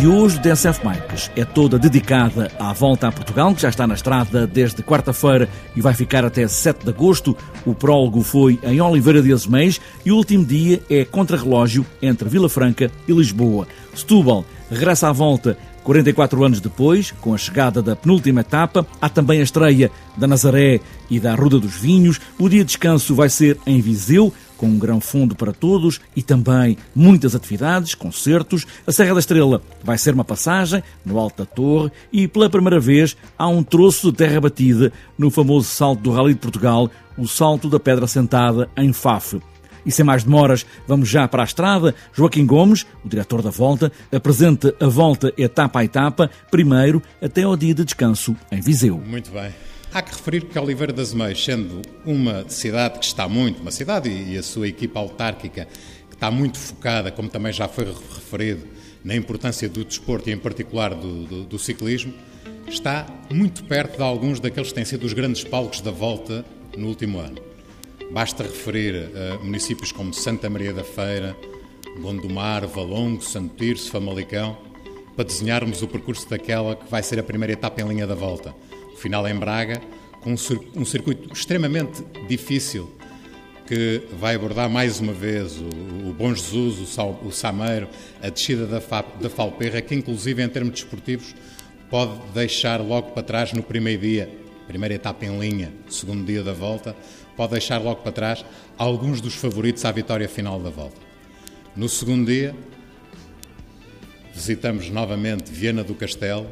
de hoje do DSF Bikes é toda dedicada à volta a Portugal, que já está na estrada desde quarta-feira e vai ficar até 7 de agosto. O prólogo foi em Oliveira de Azeméis e o último dia é contra-relógio entre Vila Franca e Lisboa. Setúbal regressa à volta 44 anos depois, com a chegada da penúltima etapa, há também a estreia da Nazaré e da Ruda dos Vinhos. O dia de descanso vai ser em Viseu, com um grão fundo para todos e também muitas atividades, concertos. A Serra da Estrela vai ser uma passagem no Alto da Torre e pela primeira vez há um troço de terra batida no famoso salto do Rally de Portugal, o Salto da Pedra Sentada em Faf. E sem mais demoras, vamos já para a estrada. Joaquim Gomes, o diretor da volta, apresenta a volta etapa a etapa, primeiro até ao dia de descanso em Viseu. Muito bem. Há que referir que Oliveira das Meias, sendo uma cidade que está muito, uma cidade e a sua equipa autárquica, que está muito focada, como também já foi referido, na importância do desporto e em particular do, do, do ciclismo, está muito perto de alguns daqueles que têm sido os grandes palcos da volta no último ano. Basta referir uh, municípios como Santa Maria da Feira, Gondomar, Valongo, Santo Tirso, Famalicão, para desenharmos o percurso daquela que vai ser a primeira etapa em linha da volta final em Braga, com um circuito extremamente difícil que vai abordar mais uma vez o, o Bom Jesus, o, Sal, o Sameiro, a descida da, Fa, da Falperra, que inclusive em termos desportivos pode deixar logo para trás no primeiro dia, primeira etapa em linha, segundo dia da volta, pode deixar logo para trás alguns dos favoritos à vitória final da volta. No segundo dia, visitamos novamente Viena do Castelo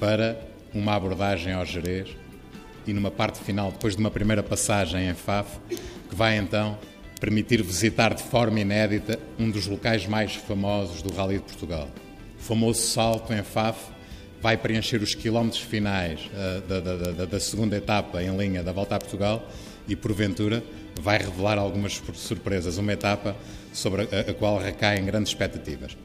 para uma abordagem ao Jerez e numa parte final, depois de uma primeira passagem em Faf, que vai então permitir visitar de forma inédita um dos locais mais famosos do Rally de Portugal. O famoso salto em Faf vai preencher os quilómetros finais uh, da, da, da, da, segunda etapa em linha da Volta a Portugal e, porventura, vai revelar algumas surpresas. Uma etapa sobre a, a qual recaem grandes expectativas.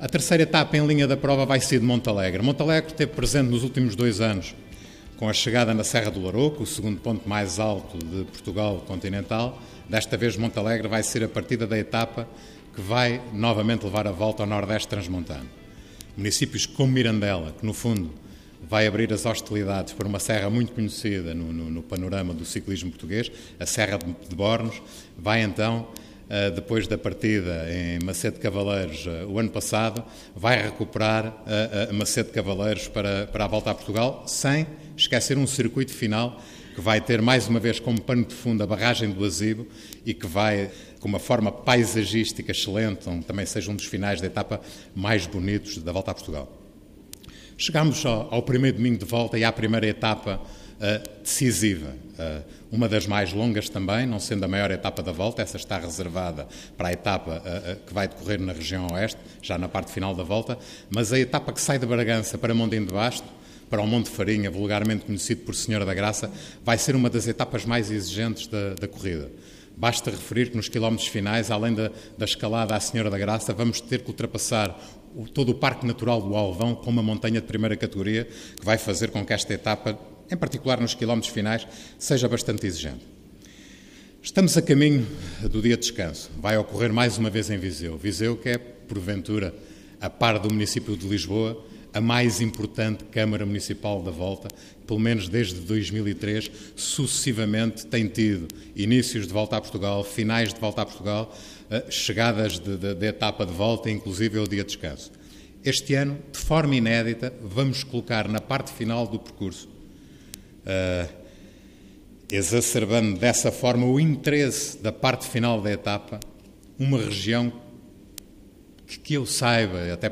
A terceira etapa em linha da prova vai ser de Montalegre. Montalegre esteve presente nos últimos dois anos com a chegada na Serra do Larouco, o segundo ponto mais alto de Portugal continental. Desta vez Montalegre vai ser a partida da etapa que vai novamente levar a volta ao Nordeste Transmontano. Municípios como Mirandela, que no fundo vai abrir as hostilidades por uma serra muito conhecida no, no, no panorama do ciclismo português, a Serra de Bornos, vai então depois da partida em Macete Cavaleiros eh, o ano passado, vai recuperar eh, Macete Cavaleiros para, para a volta a Portugal, sem esquecer um circuito final que vai ter mais uma vez como pano de fundo a barragem do Azibo e que vai, com uma forma paisagística excelente, onde também seja um dos finais da etapa mais bonitos da volta a Portugal. Chegamos ao, ao primeiro domingo de volta e à primeira etapa decisiva. Uh, uma das mais longas também, não sendo a maior etapa da volta, essa está reservada para a etapa uh, que vai decorrer na região oeste, já na parte final da volta, mas a etapa que sai de Bragança para Monte de Basto, para o Monte Farinha, vulgarmente conhecido por Senhora da Graça, vai ser uma das etapas mais exigentes da, da corrida. Basta referir que nos quilómetros finais, além da, da, escalada à Senhora da Graça, vamos ter que ultrapassar o, todo o Parque Natural do Alvão com uma montanha de primeira categoria que vai fazer com que esta etapa em particular nos quilómetros finais, seja bastante exigente. Estamos a caminho do dia de descanso. Vai ocorrer mais uma vez em Viseu. Viseu, que é, porventura, a par do município de Lisboa, a mais importante Câmara Municipal da Volta, pelo menos desde 2003, sucessivamente tem tido inícios de volta a Portugal, finais de volta a Portugal, eh, chegadas de, de, de etapa de volta, inclusive ao dia de descanso. Este ano, de forma inédita, vamos colocar na parte final do percurso exacerbando dessa forma o interesse da parte final da etapa, uma região que, que eu saiba, até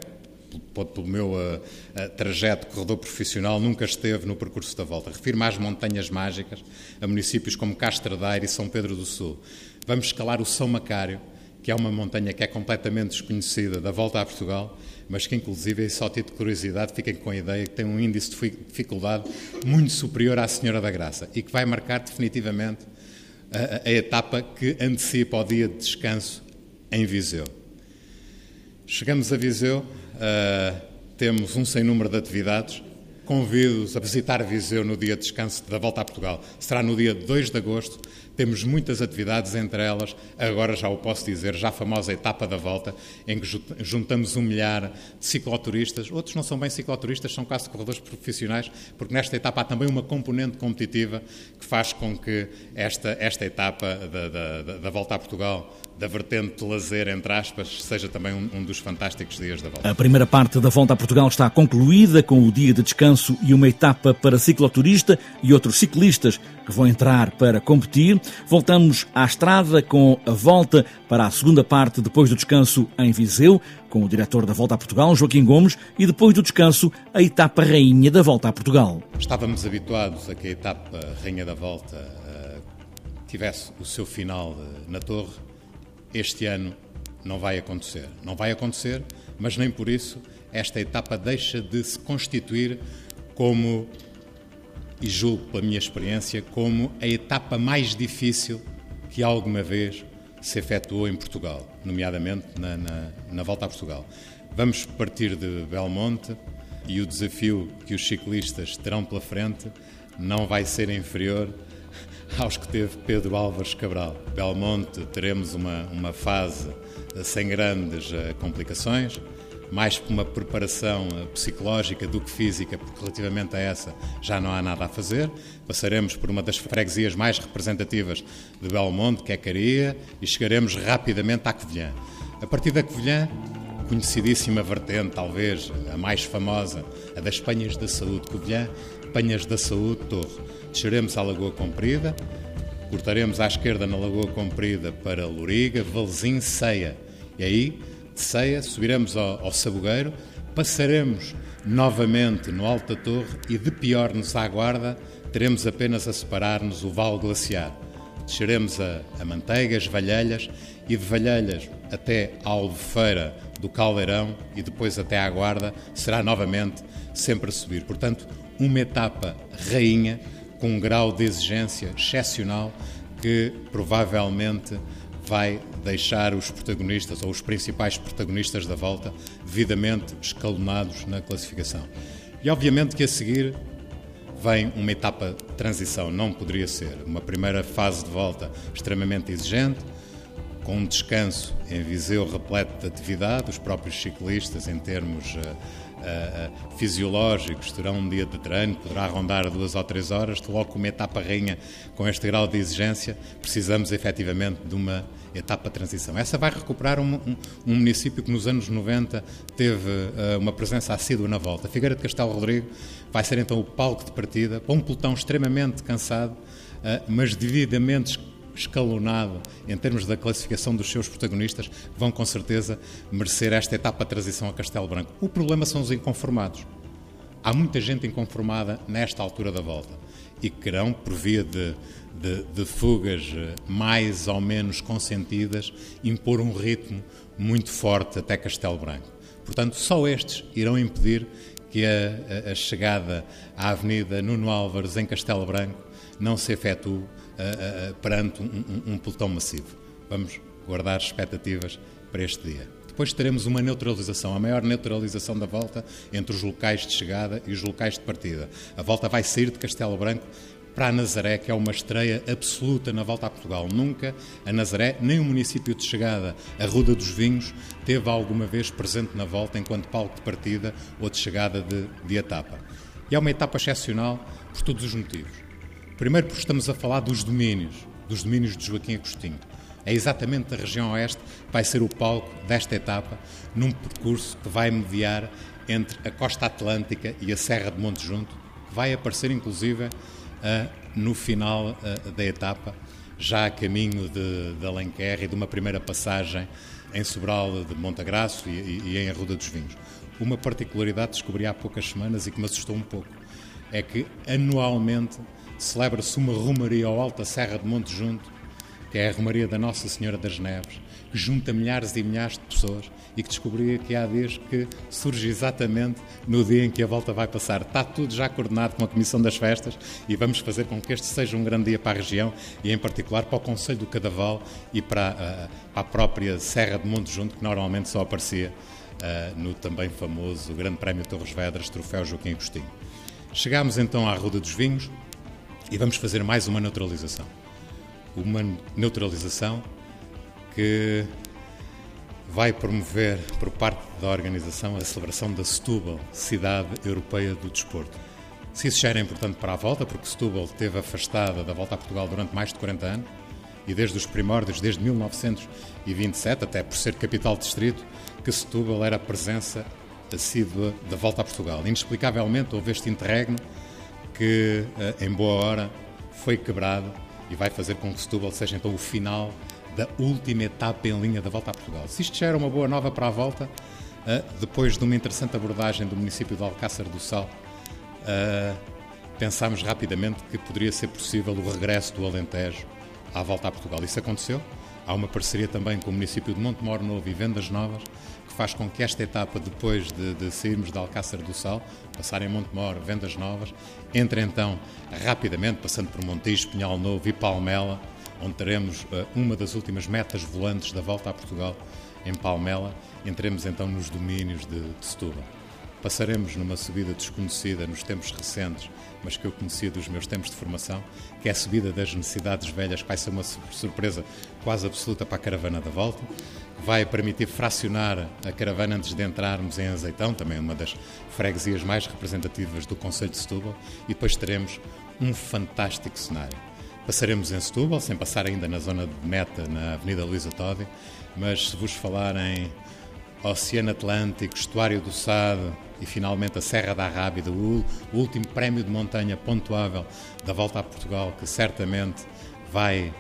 pelo meu uh, uh, trajeto corredor profissional, nunca esteve no percurso da volta. Refiro-me às Montanhas Mágicas, a municípios como Castro Daire e São Pedro do Sul. Vamos escalar o São Macário, que é uma montanha que é completamente desconhecida da volta a Portugal, mas que inclusive, só título de curiosidade, fiquem com a ideia que tem um índice de dificuldade muito superior à Senhora da Graça e que vai marcar definitivamente a, a etapa que antecipa o dia de descanso em Viseu. Chegamos a Viseu, uh, temos um sem número de atividades, convido-os a visitar Viseu no dia de descanso da volta a Portugal. Será no dia 2 de agosto. Temos muitas atividades, entre elas, agora já o posso dizer, já a famosa etapa da volta, em que juntamos um milhar de cicloturistas. Outros não são bem cicloturistas, são quase corredores profissionais, porque nesta etapa há também uma componente competitiva que faz com que esta, esta etapa da, da, da volta a Portugal da vertente de lazer, entre aspas, seja também um, um, dos fantásticos dias da volta. A primeira parte da volta a Portugal está concluída com o dia de descanso e uma etapa para cicloturista e outros ciclistas que vão entrar para competir. Voltamos à estrada com a volta para a segunda parte depois do descanso em Viseu, com o diretor da Volta a Portugal, Joaquim Gomes, e depois do descanso, a etapa rainha da Volta a Portugal. Estávamos habituados a que a etapa rainha da Volta uh, tivesse o seu final uh, na Torre este ano não vai acontecer. Não vai acontecer, mas nem por isso esta etapa deixa de se constituir como, e julgo pela minha experiência, como a etapa mais difícil que alguma vez se efetuou em Portugal, nomeadamente na, na, na volta a Portugal. Vamos partir de Belmonte e o desafio que os ciclistas terão pela frente não vai ser inferior aos que teve Pedro Álvares Cabral. Belmonte teremos uma, uma fase sem grandes uh, complicações, mais por uma preparação uh, psicológica do que física, porque relativamente a essa já não há nada a fazer. Passaremos por uma das freguesias mais representativas de Belmonte, que é Caria, e chegaremos rapidamente à Covilhã. A partir da Covilhã, conhecidíssima vertente, talvez a mais famosa, a das Penhas da Saúde Covilhã, Penhas da Saúde Torre desceremos à Lagoa Comprida, cortaremos à esquerda na Lagoa Comprida para Loriga, Valzinho, Ceia. E aí, de Ceia, subiremos ao, ao Sabugueiro, passaremos novamente no Alto da Torre e, de pior-nos à guarda, teremos apenas a separar-nos o Vale Glaciar. Desceremos a, a Manteigas, Valhelhas e de Valhelhas até à Albufeira do Caldeirão e depois até à Guarda, será novamente sempre a subir. Portanto, uma etapa rainha com um grau de exigência excepcional que provavelmente vai deixar os protagonistas ou os principais protagonistas da volta devidamente escalonados na classificação. E obviamente que a seguir vem uma etapa de transição, não poderia ser. Uma primeira fase de volta extremamente exigente, com um descanso em Viseu repleto de atividade, os próprios ciclistas em termos uh, fisiológicos terão um dia de treino, poderá rondar duas ou três horas, logo uma etapa rainha com este grau de exigência, precisamos efetivamente de uma etapa de transição. Essa vai recuperar um, um, um município que nos anos 90 teve uh, uma presença assídua na volta. Figueira de Castelo Rodrigo vai ser então o palco de partida para um pelotão extremamente cansado, uh, mas devidamente escalonado em termos da classificação dos seus protagonistas, vão com certeza merecer esta etapa de transição a Castelo Branco. O problema são os inconformados. Há muita gente inconformada nesta altura da volta e querão, por via de, de, de fugas mais ou menos consentidas, impor um ritmo muito forte até Castelo Branco. Portanto, só estes irão impedir que a, a, a chegada à Avenida Nuno Álvares em Castelo Branco não se efetue uh, uh, perante um, um, um pelotão massivo. Vamos guardar expectativas para este dia. Depois teremos uma neutralização, a maior neutralização da volta entre os locais de chegada e os locais de partida. A volta vai sair de Castelo Branco para a Nazaré, que é uma estreia absoluta na volta a Portugal. Nunca a Nazaré, nem o município de chegada, a Ruda dos Vinhos, teve alguma vez presente na volta enquanto palco de partida ou de chegada de, de etapa. E é uma etapa excepcional por todos os motivos. Primeiro porque estamos a falar dos domínios, dos domínios de Joaquim Agostinho. É exatamente a região oeste que vai ser o palco desta etapa, num percurso que vai mediar entre a costa atlântica e a Serra de Monte Junto, que vai aparecer inclusive no final da etapa, já a caminho de, de Alenquer e de uma primeira passagem em Sobral de Montagraço e, e, e em Arruda dos Vinhos. Uma particularidade descobri há poucas semanas e que me assustou um pouco, é que anualmente celebra-se uma romaria ao Alta Serra de Monte Junto, que é a romaria da Nossa Senhora das Neves, que junta milhares e milhares de pessoas e que descobri que há dias que surge exatamente no dia em que a volta vai passar. Está tudo já coordenado com a Comissão das Festas e vamos fazer com que este seja um grande dia para a região e, em particular, para o Conselho do Cadaval e para a, para a própria Serra de Monte Junto, que normalmente só aparecia uh, no também famoso Grande Prémio Torres Vedras, Troféu Joaquim Agostinho. Chegámos então à Ruda dos Vinhos e vamos fazer mais uma neutralização. Uma neutralização que vai promover, por parte da organização, a celebração da Setúbal, Cidade Europeia do Desporto. Se isso já era importante para a volta, porque Setúbal esteve afastada da volta a Portugal durante mais de 40 anos, e desde os primórdios, desde 1927, até por ser capital distrito, que Setúbal era a presença assídua da volta a Portugal. Inexplicavelmente houve este interregno que, eh, em boa hora, foi quebrado e vai fazer com que Setúbal seja então o final da última etapa em linha da volta a Portugal. Se isto já era uma boa nova para a volta, eh, depois de uma interessante abordagem do município de Alcácer do Sal, eh, pensámos rapidamente que poderia ser possível o regresso do Alentejo à volta a Portugal. Isso aconteceu. Há uma parceria também com o município de Montemor Novo e Vendas Novas, faz com que esta etapa, depois de, de sairmos de Alcácer do Sal, passar em Montemor, Vendas Novas, entre então rapidamente, passando por Montijo, Pinhal Novo e Palmela, onde teremos uh, uma das últimas metas volantes da volta a Portugal, em Palmela, entremos então nos domínios de, de Setúbal. Passaremos numa subida desconhecida nos tempos recentes, mas que eu conhecia dos meus tempos de formação, que é a subida das necessidades velhas, que vai ser uma surpresa quase absoluta para a caravana da volta. Vai permitir fracionar a caravana antes de entrarmos em Azeitão, também uma das freguesias mais representativas do Conselho de Setúbal, e depois teremos um fantástico cenário. Passaremos em Setúbal, sem passar ainda na zona de meta, na Avenida Luísa Todi, mas se vos falar em Oceano Atlântico, Estuário do Sado e finalmente a Serra da Rábida, o último prémio de montanha pontuável da volta a Portugal, que certamente vai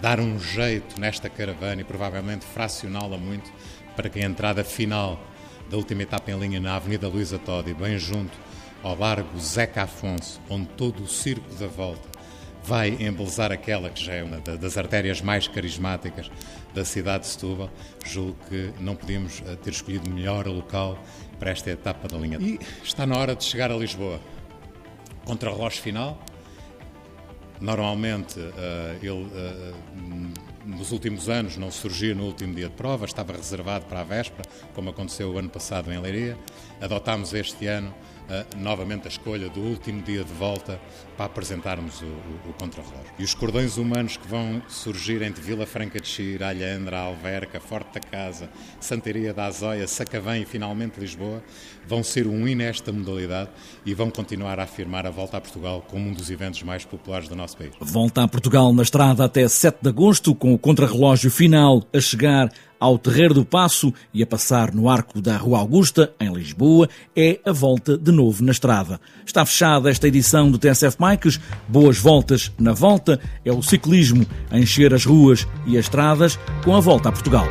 dar um jeito nesta caravana e provavelmente fracioná-la muito para que a entrada final da última etapa em linha na Avenida Luísa Todi, bem junto ao Largo Zeca Afonso, onde todo o circo da volta vai embelezar aquela que já é uma das artérias mais carismáticas da cidade de Setúbal, julgo que não podíamos eh, ter escolhido melhor local para esta etapa da linha. E está na hora de chegar a Lisboa. Contra relógio final, normalmente uh, ele nos últimos anos não surgia no último dia de prova, estava reservado para a véspera, como aconteceu o ano passado em Leiria. Adotámos este ano uh, novamente a escolha do último dia de volta para apresentarmos o, o, o contrarrelógio. E os cordões humanos que vão surgir entre Vila Franca de Xira, Alhandra, Alverca, Forte da Casa, Santeria da Azóia, Sacavém e finalmente Lisboa, vão ser um hino nesta modalidade e vão continuar a afirmar a volta a Portugal como um dos eventos mais populares do nosso país. Volta a Portugal na estrada até 7 de agosto, com o contrarrelógio final a chegar ao Terreiro do Passo e a passar no Arco da Rua Augusta, em Lisboa, é a volta de novo na estrada. Está fechada esta edição do TSF Bikes. Boas voltas na volta. É o ciclismo a encher as ruas e as estradas com a volta a Portugal.